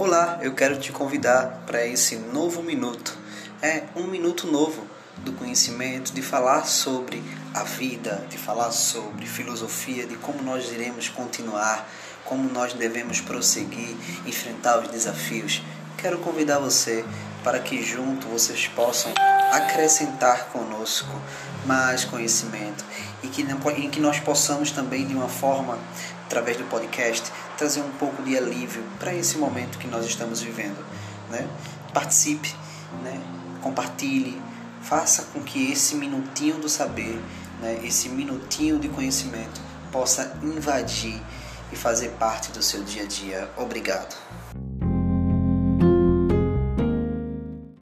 Olá, eu quero te convidar para esse novo minuto. É um minuto novo do conhecimento, de falar sobre a vida, de falar sobre filosofia, de como nós iremos continuar, como nós devemos prosseguir, enfrentar os desafios. Quero convidar você para que junto vocês possam acrescentar conosco mais conhecimento e que, e que nós possamos também, de uma forma, através do podcast, trazer um pouco de alívio para esse momento que nós estamos vivendo. Né? Participe, né? compartilhe, faça com que esse minutinho do saber, né? esse minutinho de conhecimento possa invadir e fazer parte do seu dia a dia. Obrigado.